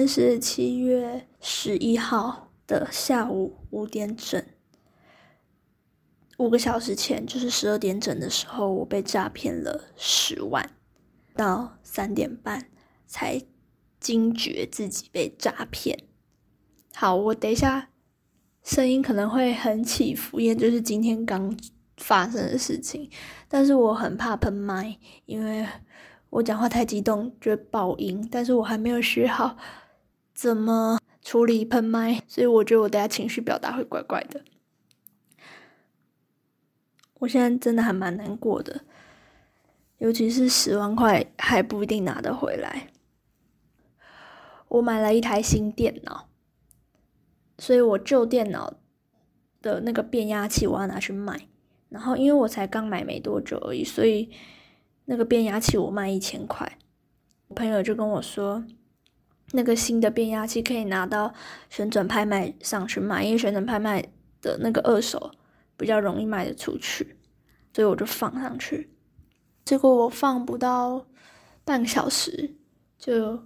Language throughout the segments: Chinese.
天是七月十一号的下午五点整，五个小时前就是十二点整的时候，我被诈骗了十万，到三点半才惊觉自己被诈骗。好，我等一下声音可能会很起伏，因为就是今天刚发生的事情，但是我很怕喷麦，因为。我讲话太激动就会爆音，但是我还没有学好怎么处理喷麦，所以我觉得我等下情绪表达会怪怪的。我现在真的还蛮难过的，尤其是十万块还不一定拿得回来。我买了一台新电脑，所以我旧电脑的那个变压器我要拿去卖，然后因为我才刚买没多久而已，所以。那个变压器我卖一千块，我朋友就跟我说，那个新的变压器可以拿到旋转拍卖上去卖，因为旋转拍卖的那个二手比较容易卖得出去，所以我就放上去。结果我放不到半个小时，就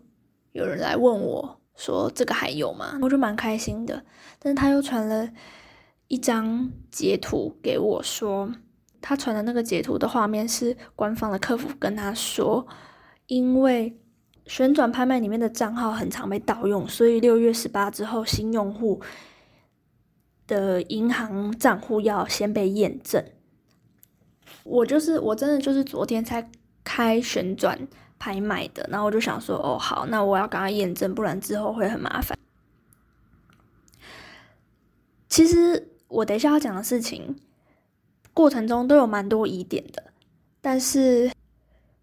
有人来问我说这个还有吗？我就蛮开心的，但是他又传了一张截图给我说。他传的那个截图的画面是官方的客服跟他说，因为旋转拍卖里面的账号很常被盗用，所以六月十八之后新用户的银行账户要先被验证。我就是我真的就是昨天才开旋转拍卖的，然后我就想说，哦好，那我要赶快验证，不然之后会很麻烦。其实我等一下要讲的事情。过程中都有蛮多疑点的，但是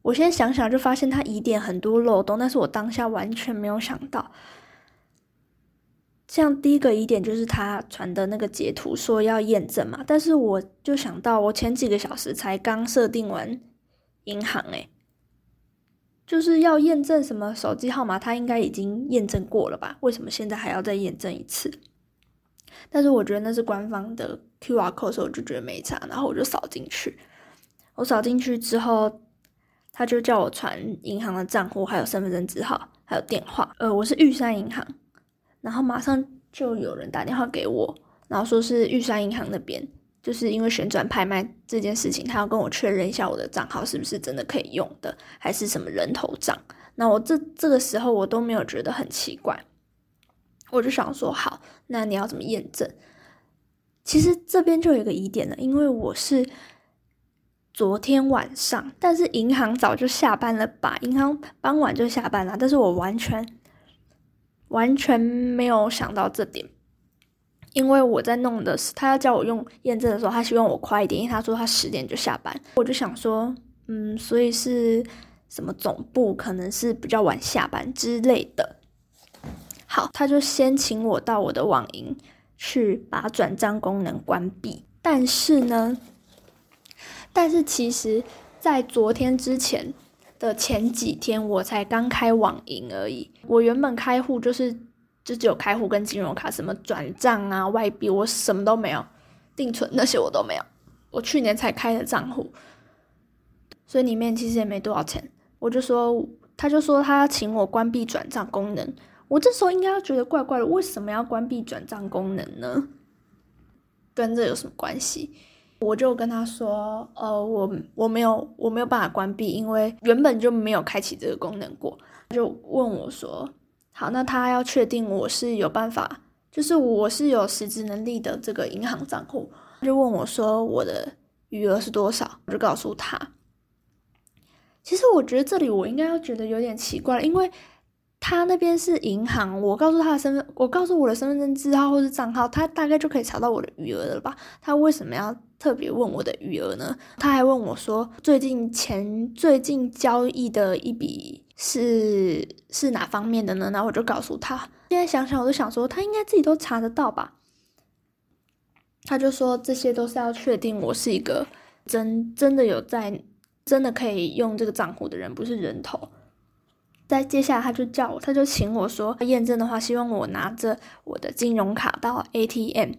我现在想想就发现他疑点很多漏洞，但是我当下完全没有想到。像第一个疑点就是他传的那个截图说要验证嘛，但是我就想到我前几个小时才刚设定完银行，诶，就是要验证什么手机号码，他应该已经验证过了吧？为什么现在还要再验证一次？但是我觉得那是官方的 Q R code，我就觉得没差，然后我就扫进去。我扫进去之后，他就叫我传银行的账户，还有身份证字号，还有电话。呃，我是玉山银行，然后马上就有人打电话给我，然后说是玉山银行那边，就是因为旋转拍卖这件事情，他要跟我确认一下我的账号是不是真的可以用的，还是什么人头账。那我这这个时候我都没有觉得很奇怪。我就想说，好，那你要怎么验证？其实这边就有一个疑点了，因为我是昨天晚上，但是银行早就下班了吧？银行傍晚就下班了，但是我完全完全没有想到这点，因为我在弄的是他要叫我用验证的时候，他希望我快一点，因为他说他十点就下班。我就想说，嗯，所以是什么总部可能是比较晚下班之类的。好，他就先请我到我的网银去把转账功能关闭。但是呢，但是其实，在昨天之前的前几天，我才刚开网银而已。我原本开户就是就只有开户跟金融卡，什么转账啊、外币，我什么都没有，定存那些我都没有。我去年才开的账户，所以里面其实也没多少钱。我就说，他就说他请我关闭转账功能。我这时候应该要觉得怪怪的，为什么要关闭转账功能呢？跟这有什么关系？我就跟他说，呃，我我没有我没有办法关闭，因为原本就没有开启这个功能过。就问我说，好，那他要确定我是有办法，就是我是有实质能力的这个银行账户，就问我说我的余额是多少，我就告诉他。其实我觉得这里我应该要觉得有点奇怪，因为。他那边是银行，我告诉他的身份，我告诉我的身份证字号或是账号，他大概就可以查到我的余额了吧？他为什么要特别问我的余额呢？他还问我说，最近钱最近交易的一笔是是哪方面的呢？然后我就告诉他，现在想想我就想说，他应该自己都查得到吧？他就说这些都是要确定我是一个真真的有在真的可以用这个账户的人，不是人头。在接下来，他就叫我，他就请我说验证的话，希望我拿着我的金融卡到 ATM，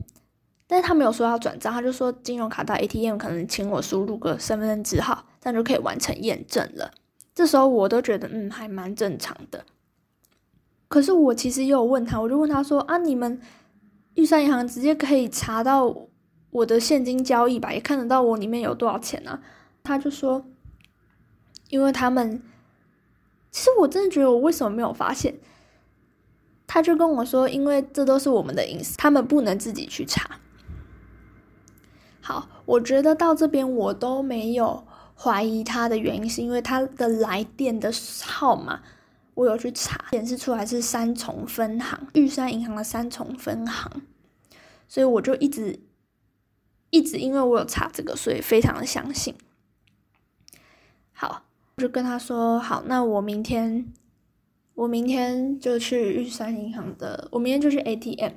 但是他没有说要转账，他就说金融卡到 ATM 可能请我输入个身份证字号，这样就可以完成验证了。这时候我都觉得嗯还蛮正常的，可是我其实也有问他，我就问他说啊，你们玉山银行直接可以查到我的现金交易吧，也看得到我里面有多少钱啊？他就说，因为他们，其实我真的觉得我为什么没有发现？他就跟我说，因为这都是我们的隐私，他们不能自己去查。好，我觉得到这边我都没有怀疑他的原因，是因为他的来电的号码。我有去查，显示出来是三重分行，玉山银行的三重分行，所以我就一直一直因为我有查这个，所以非常的相信。好，就跟他说好，那我明天我明天就去玉山银行的，我明天就去 ATM，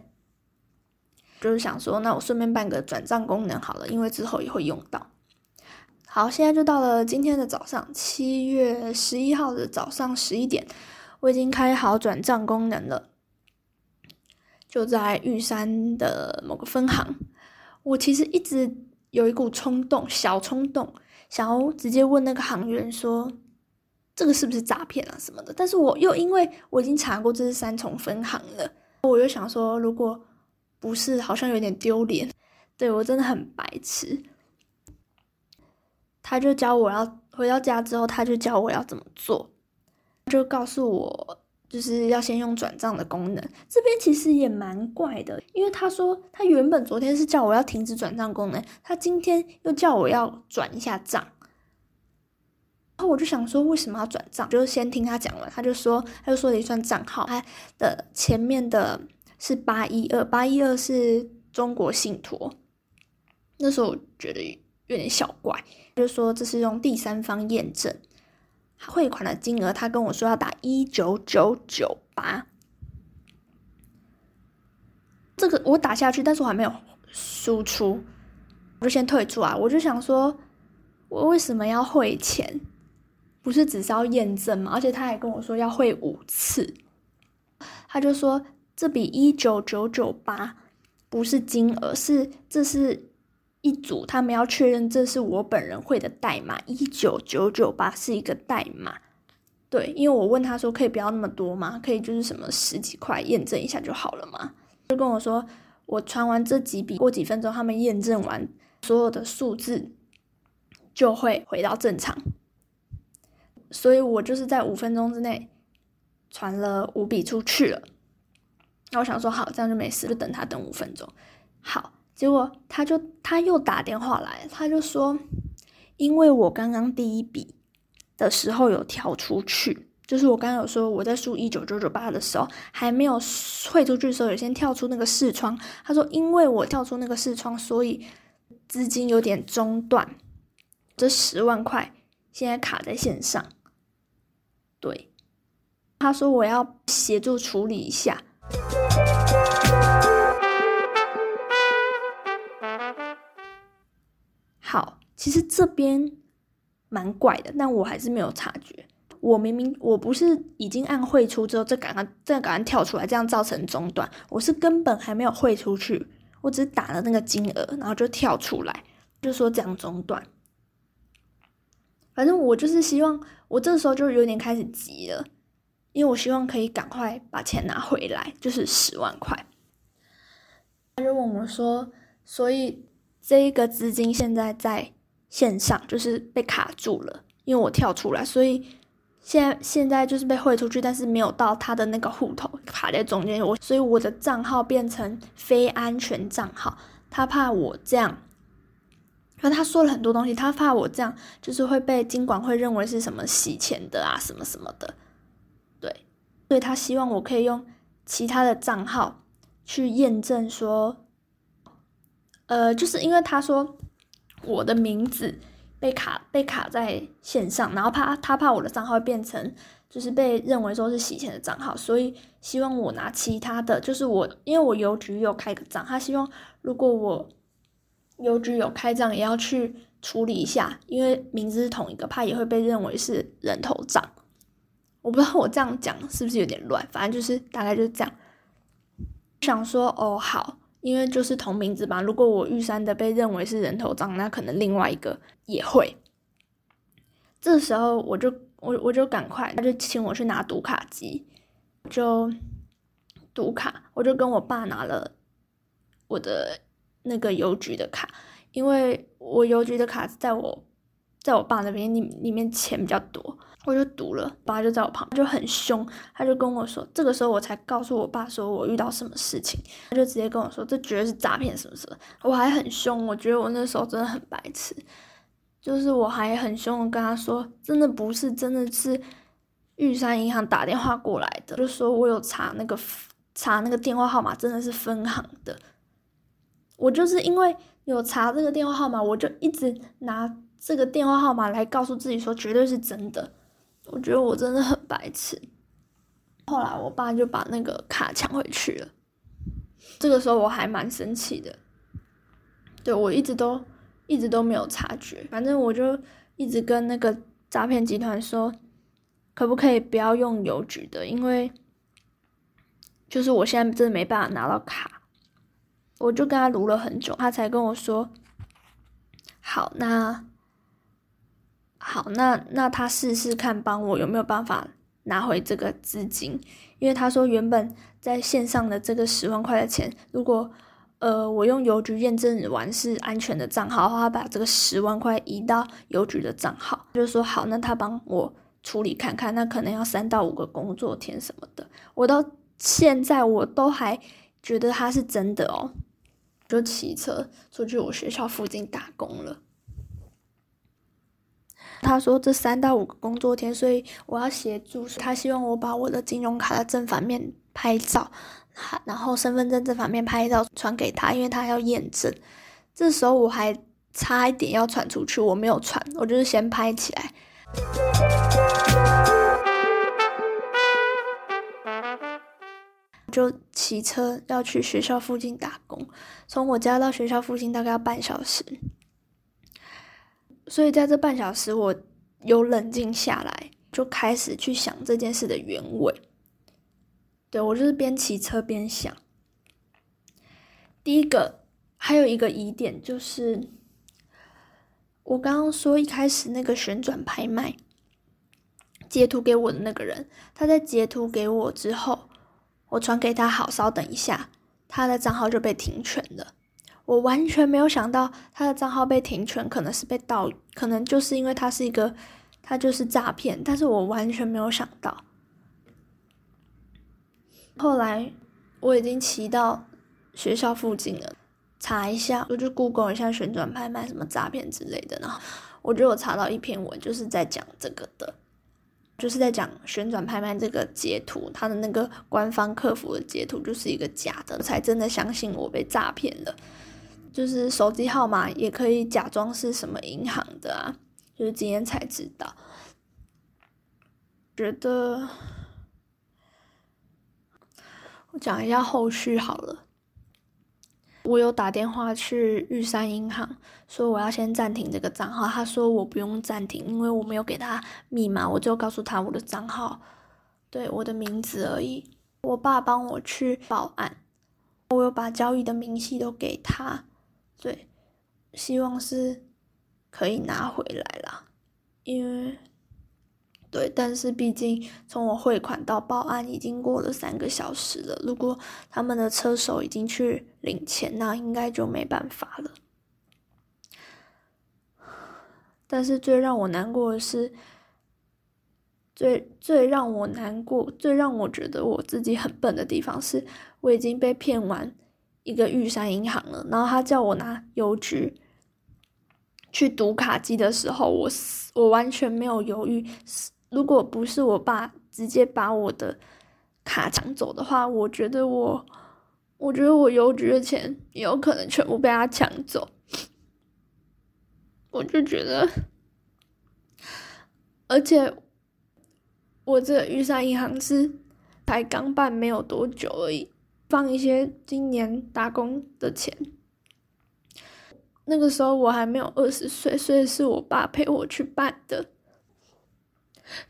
就是想说，那我顺便办个转账功能好了，因为之后也会用到。好，现在就到了今天的早上，七月十一号的早上十一点，我已经开好转账功能了，就在玉山的某个分行。我其实一直有一股冲动，小冲动，想要直接问那个行员说，这个是不是诈骗啊什么的。但是我又因为我已经查过这是三重分行了，我又想说，如果不是，好像有点丢脸。对我真的很白痴。他就教我要回到家之后，他就教我要怎么做，就告诉我就是要先用转账的功能。这边其实也蛮怪的，因为他说他原本昨天是叫我要停止转账功能，他今天又叫我要转一下账。然后我就想说为什么要转账？就是先听他讲完，他就说他就说了一串账号，他的前面的是八一二，八一二是中国信托。那时候我觉得有点小怪。就说这是用第三方验证汇款的金额，他跟我说要打一九九九八，这个我打下去，但是我还没有输出，我就先退出啊。我就想说，我为什么要汇钱？不是只是要验证吗？而且他还跟我说要汇五次，他就说这笔一九九九八不是金额，是这是。一组，他们要确认这是我本人会的代码，一九九九八是一个代码。对，因为我问他说可以不要那么多吗？可以就是什么十几块验证一下就好了吗？就跟我说我传完这几笔，过几分钟他们验证完所有的数字就会回到正常。所以我就是在五分钟之内传了五笔出去了。那我想说好，这样就没事，就等他等五分钟。好。结果他就他又打电话来，他就说，因为我刚刚第一笔的时候有跳出去，就是我刚刚有说我在输一九九九八的时候还没有汇出去的时候，有先跳出那个视窗。他说，因为我跳出那个视窗，所以资金有点中断，这十万块现在卡在线上。对，他说我要协助处理一下。好，其实这边蛮怪的，但我还是没有察觉。我明明我不是已经按汇出之后再赶快再赶快跳出来，这样造成中断。我是根本还没有汇出去，我只打了那个金额，然后就跳出来，就说这样中断。反正我就是希望，我这时候就有点开始急了，因为我希望可以赶快把钱拿回来，就是十万块。他就问我说，所以。这一个资金现在在线上，就是被卡住了，因为我跳出来，所以现在现在就是被汇出去，但是没有到他的那个户头，卡在中间。我所以我的账号变成非安全账号，他怕我这样，然后他说了很多东西，他怕我这样就是会被金管会认为是什么洗钱的啊，什么什么的，对，所以他希望我可以用其他的账号去验证说。呃，就是因为他说我的名字被卡被卡在线上，然后怕他怕我的账号变成就是被认为说是洗钱的账号，所以希望我拿其他的，就是我因为我邮局有开个账，他希望如果我邮局有开账也要去处理一下，因为名字是同一个，怕也会被认为是人头账。我不知道我这样讲是不是有点乱，反正就是大概就是这样。想说哦好。因为就是同名字吧，如果我玉山的被认为是人头账，那可能另外一个也会。这时候我就我我就赶快，他就请我去拿读卡机，就读卡，我就跟我爸拿了我的那个邮局的卡，因为我邮局的卡在我在我爸那边里里面钱比较多，我就读了，爸就在我旁边就很凶，他就跟我说，这个时候我才告诉我爸说我遇到什么事情，他就直接跟我说这绝对是诈骗什么什么，我还很凶，我觉得我那时候真的很白痴，就是我还很凶的跟他说，真的不是，真的是。玉山银行打电话过来的，就说我有查那个查那个电话号码，真的是分行的。我就是因为有查这个电话号码，我就一直拿这个电话号码来告诉自己说绝对是真的。我觉得我真的很白痴。后来我爸就把那个卡抢回去了。这个时候我还蛮生气的。对我一直都一直都没有察觉，反正我就一直跟那个诈骗集团说。可不可以不要用邮局的？因为就是我现在真的没办法拿到卡，我就跟他撸了很久，他才跟我说：“好，那好，那那他试试看，帮我有没有办法拿回这个资金？因为他说原本在线上的这个十万块的钱，如果呃我用邮局验证完是安全的账号的话，他把这个十万块移到邮局的账号，就说好，那他帮我。”处理看看，那可能要三到五个工作天什么的。我到现在我都还觉得他是真的哦，就骑车出去我学校附近打工了。他说这三到五个工作天，所以我要协助他，希望我把我的金融卡的正反面拍照，然后身份证正反面拍照传给他，因为他要验证。这时候我还差一点要传出去，我没有传，我就是先拍起来。就骑车要去学校附近打工，从我家到学校附近大概要半小时，所以在这半小时我有冷静下来，就开始去想这件事的原委。对我就是边骑车边想，第一个还有一个疑点就是，我刚刚说一开始那个旋转拍卖截图给我的那个人，他在截图给我之后。我传给他，好，稍等一下，他的账号就被停权了。我完全没有想到他的账号被停权，可能是被盗，可能就是因为他是一个，他就是诈骗。但是我完全没有想到。后来我已经骑到学校附近了，查一下，我就 Google 一下旋转拍卖什么诈骗之类的，然后我就有查到一篇文，就是在讲这个的。就是在讲旋转拍卖这个截图，他的那个官方客服的截图就是一个假的，才真的相信我被诈骗了。就是手机号码也可以假装是什么银行的啊，就是今天才知道。觉得我讲一下后续好了。我有打电话去玉山银行，说我要先暂停这个账号。他说我不用暂停，因为我没有给他密码，我就告诉他我的账号，对我的名字而已。我爸帮我去报案，我有把交易的明细都给他，对，希望是可以拿回来啦，因为。对，但是毕竟从我汇款到报案已经过了三个小时了。如果他们的车手已经去领钱，那应该就没办法了。但是最让我难过的是，最最让我难过、最让我觉得我自己很笨的地方是，我已经被骗完一个玉山银行了。然后他叫我拿邮局去读卡机的时候，我我完全没有犹豫。如果不是我爸直接把我的卡抢走的话，我觉得我，我觉得我邮局的钱也有可能全部被他抢走。我就觉得，而且我这玉山银行是才刚办没有多久而已，放一些今年打工的钱。那个时候我还没有二十岁，所以是我爸陪我去办的。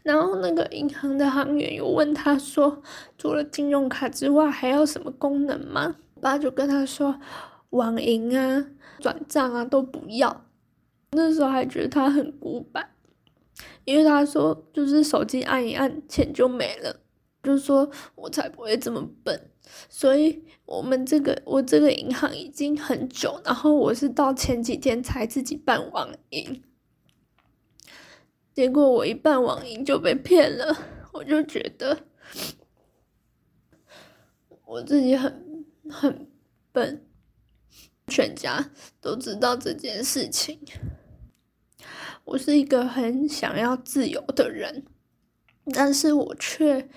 然后那个银行的行员又问他说：“除了信用卡之外，还要什么功能吗？”爸就跟他说：“网银啊、转账啊都不要。”那时候还觉得他很古板，因为他说就是手机按一按，钱就没了。就说我才不会这么笨。所以我们这个我这个银行已经很久，然后我是到前几天才自己办网银，结果我一办网银就被骗了，我就觉得我自己很很笨，全家都知道这件事情。我是一个很想要自由的人，但是我却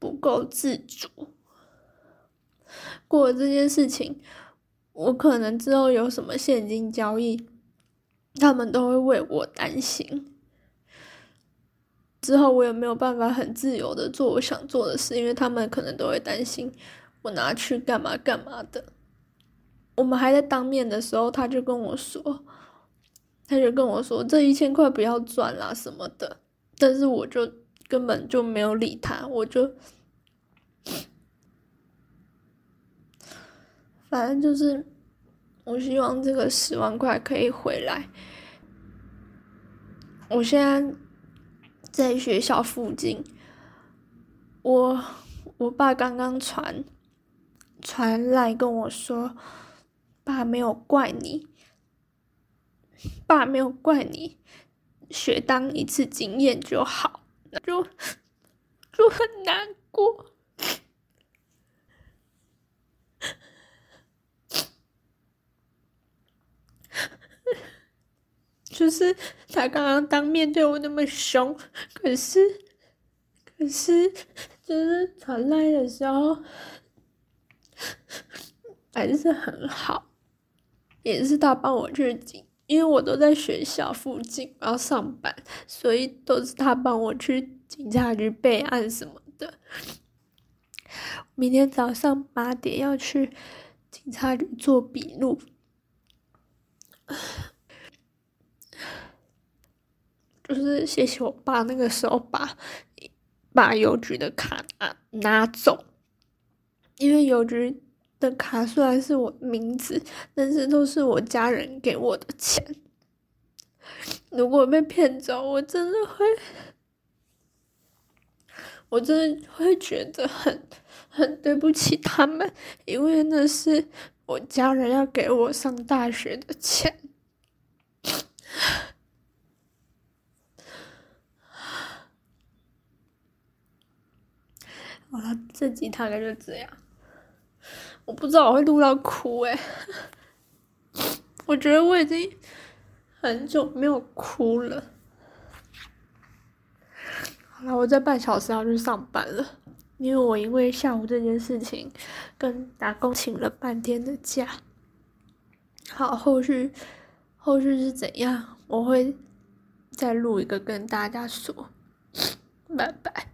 不够自主。过了这件事情，我可能之后有什么现金交易，他们都会为我担心。之后我也没有办法很自由的做我想做的事，因为他们可能都会担心我拿去干嘛干嘛的。我们还在当面的时候，他就跟我说，他就跟我说这一千块不要赚啦什么的，但是我就根本就没有理他，我就。反正就是，我希望这个十万块可以回来。我现在在学校附近，我我爸刚刚传传来跟我说，爸没有怪你，爸没有怪你，学当一次经验就好，就就很难过。就是他刚刚当面对我那么凶，可是，可是就是传来的时候还是很好，也是他帮我去警，因为我都在学校附近要上班，所以都是他帮我去警察局备案什么的。明天早上八点要去警察局做笔录。就是谢谢我爸那个时候把把邮局的卡拿拿走，因为邮局的卡虽然是我名字，但是都是我家人给我的钱。如果被骗走，我真的会，我真的会觉得很很对不起他们，因为那是我家人要给我上大学的钱。好了，这集大概就这样。我不知道我会录到哭诶，我觉得我已经很久没有哭了。好了，我这半小时要去上班了，因为我因为下午这件事情跟打工请了半天的假。好，后续后续是怎样，我会再录一个跟大家说。拜拜。